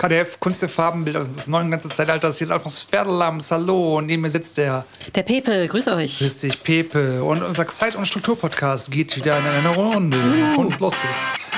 KDF, Kunst der Farbenbilder des neuen ganzen Zeitalters. Hier ist Alfons Ferdelams, hallo. Und neben mir sitzt der. Der Pepe, grüß euch. Grüß dich, Pepe. Und unser Zeit- und Struktur-Podcast geht wieder in eine Runde. Uh. Und los geht's.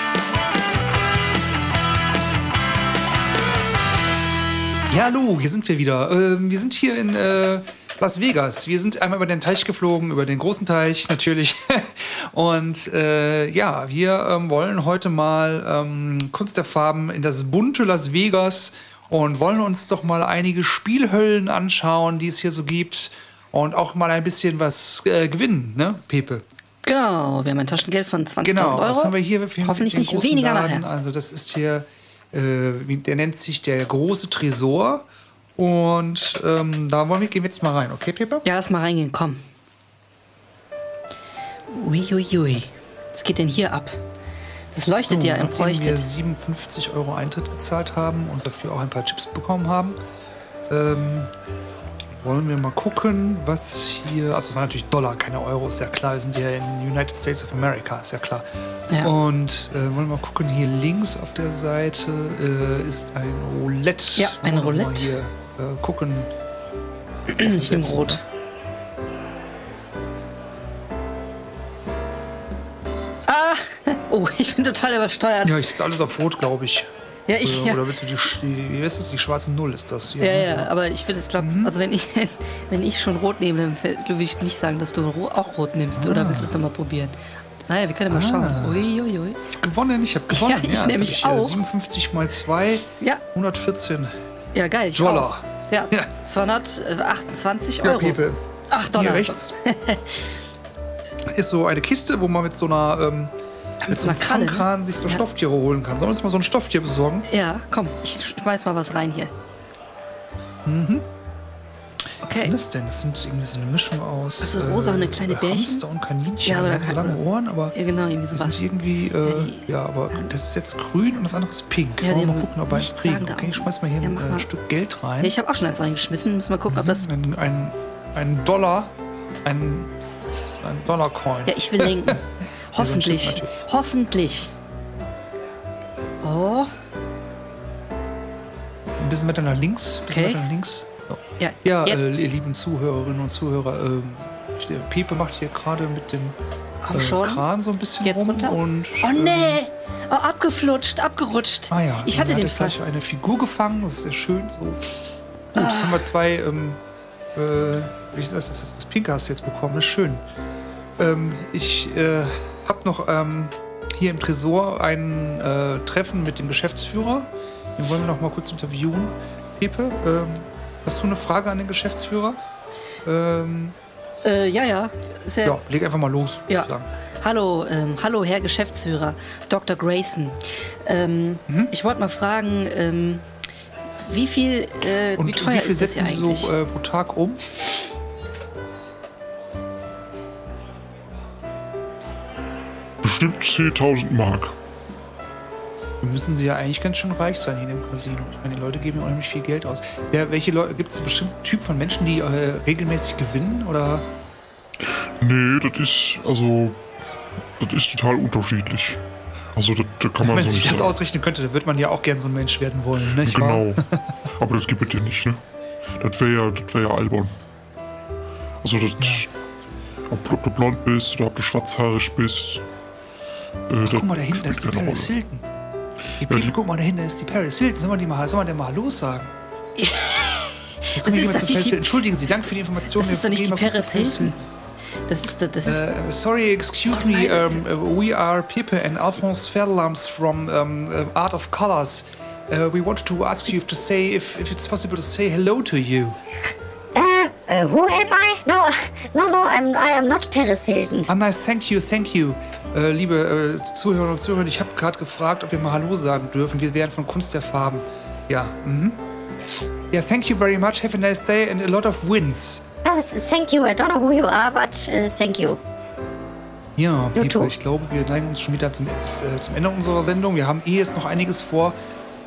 Ja, hallo, hier sind wir wieder. Ähm, wir sind hier in äh, Las Vegas. Wir sind einmal über den Teich geflogen, über den großen Teich natürlich. Und äh, ja, wir ähm, wollen heute mal ähm, Kunst der Farben in das bunte Las Vegas und wollen uns doch mal einige Spielhöllen anschauen, die es hier so gibt. Und auch mal ein bisschen was äh, gewinnen, ne, Pepe? Genau, wir haben ein Taschengeld von 20.000 Genau, Euro. was haben wir hier? für Hoffentlich nicht weniger Laden? nachher. Also das ist hier, äh, der nennt sich der große Tresor. Und ähm, da wollen wir, gehen wir jetzt mal rein, okay, Pepe? Ja, lass mal reingehen, komm. Uiuiui. Was geht denn hier ab? Das leuchtet ja, nachdem wir entbräuchtet. 57 Euro Eintritt gezahlt haben und dafür auch ein paar Chips bekommen haben, ähm, wollen wir mal gucken, was hier. Also, es war natürlich Dollar, keine Euro, ist ja klar. Wir sind ja in United States of America, ist ja klar. Ja. Und äh, wollen wir mal gucken, hier links auf der Seite äh, ist ein Roulette. Ja, ein Roulette. Äh, gucken. Ich nehme setzen, rot. Ah! Oh, ich bin total übersteuert. Ja, ich setze alles auf Rot, glaube ich. Ja, ich. Oder, Ja, oder willst du die, die, wie ist das, die schwarze Null ist das hier? ja, ne? ja, aber ich will es klappen. Mhm. Also, wenn ich, wenn ich schon rot nehme, dann will ich nicht sagen, dass du auch rot nimmst. Oder willst du es nochmal probieren? Naja, wir können ja mal Ah. schauen. Uiuiui. gewonnen, ich habe gewonnen. Ja, ich jetzt nämlich hab ich, äh, auch. 57 mal 2, Ja, 114. ja, geil. Ich Dollar. auch. Ja, Ja. 228 Ja, Euro. Pepe. Ach, Dollar. Hier rechts ist so eine Kiste, wo man mit so einer, ähm, mit so so einem Kralle, ne? Sich so Ja. Stofftiere holen kann. Sollen wir uns mal so ein Stofftier besorgen? Ja, komm, ich schmeiß mal was rein hier. Mhm. Was ist Okay. das denn? Das sind irgendwie so eine Mischung aus Also rosa und eine kleine Bärchen? Hamster und Kaninchen. Ja, die oder haben so lange Ohren, aber Ja, genau, irgendwie sowas. sind irgendwie, äh, ja, aber das ist jetzt grün und das andere ist pink. Ja, Wollen wir mal gucken, ob wir eins kriegen. da Okay, ich schmeiß mal hier Ja, ein äh, mal. Stück Geld rein. Ja, ich habe auch schon eins reingeschmissen. Müssen wir gucken, ob das. Ein, ein, ein Dollar, ein, ein Dollar-Coin. Ja, ich will ein Hoffentlich. Hoffentlich. Oh, Ein bisschen weiter nach links. Ein bisschen Okay. weiter nach links. Ja. Ja, äh, ihr lieben Zuhörerinnen und Zuhörer, der Pepe macht hier gerade mit dem Komm äh, schon. Kran so ein bisschen Jetzt rum runter. und Oh ähm, nee! Oh, abgeflutscht, abgerutscht. Ah ja, ich hatte hat den gleich fast. eine Figur gefangen, das ist sehr schön. So. Gut, Ah. jetzt haben wir zwei, ähm, äh, wie das, das, das, Pinke hast du jetzt bekommen, das ist schön. Ähm, ich äh, habe noch ähm, hier im Tresor ein äh, Treffen mit dem Geschäftsführer. Den wollen wir noch mal kurz interviewen. Pepe, ähm, hast du eine Frage an den Geschäftsführer? Ähm, Äh, ja, ja. Sehr, ja, leg einfach mal los, Ja. ich sagen. Hallo, ähm, hallo, Herr Geschäftsführer, Dr. Grayson. Ähm, Mhm. Ich wollte mal fragen, ähm, wie viel, äh, Und wie teuer wie viel ist das setzen hier Sie eigentlich? so äh, pro Tag um? Bestimmt 10.000 Mark. Müssen sie ja eigentlich ganz schön reich sein hier im Casino. Ich meine, die Leute geben ja unheimlich viel Geld aus. Wer, welche Leute, gibt es einen bestimmten Typ von Menschen, die äh, regelmäßig gewinnen? Oder Nee, das ist, also, das ist total unterschiedlich. Also, das, das kann man wenn so man sich nicht das sagen. ausrechnen könnte, dann würde man ja auch gern so ein Mensch werden wollen, wahr? Genau. Aber das gibt es ja nicht, ne? Das wäre ja, das wär ja albern. Also, das, ob, ob du blond bist oder ob du schwarzhaarig bist. Äh, Guck mal, da hinten ist die Paris. Hilton. Die guck mal, da hinten ist die Paris Hilton. Sollen wir, die mal, sollen wir der mal Hallo sagen? Ja, Das ist gehen wir doch zur nicht die- Entschuldigen Sie, danke für die Information. Das ist doch nicht die mal kurz zur Paris Hilton. Das ist, das ist, Uh, sorry, excuse Oh me. Um, uh, we are Pepe and Alphonse Verlams from um, uh, Art of Colors. Uh, we wanted to ask you to say if, if it's possible to say hello to you. Uh, who am I? No, no, no, I'm, I am not Paris Hilton. Ah, nice, thank you, thank you. Äh, liebe äh, Zuhörer und Zuhörer, ich habe gerade gefragt, ob wir mal Hallo sagen dürfen. Wir wären von Kunst der Farben. Ja, mhm. Ja, thank you very much. Have a nice day and a lot of wins. Oh, thank you. I don't know who you are, but uh, thank you. Ja, Pepe, too. ich glaube, wir neigen uns schon wieder zum, äh, zum Ende unserer Sendung. Wir haben eh jetzt noch einiges vor.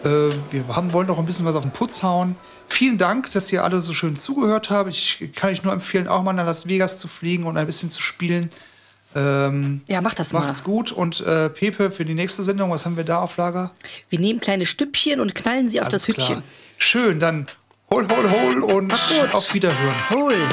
Äh, wir haben, wollen noch ein bisschen was auf den Putz hauen. Vielen Dank, dass ihr alle so schön zugehört habt. Ich kann euch nur empfehlen, auch mal nach Las Vegas zu fliegen und ein bisschen zu spielen. Ähm, Ja, mach das mal. macht's gut und äh, Pepe für die nächste Sendung, was haben wir da auf Lager? Wir nehmen kleine Stüppchen und knallen sie auf das Alles klar. Hütchen. Schön, dann hol, hol, hol und auf Wiederhören. Hol.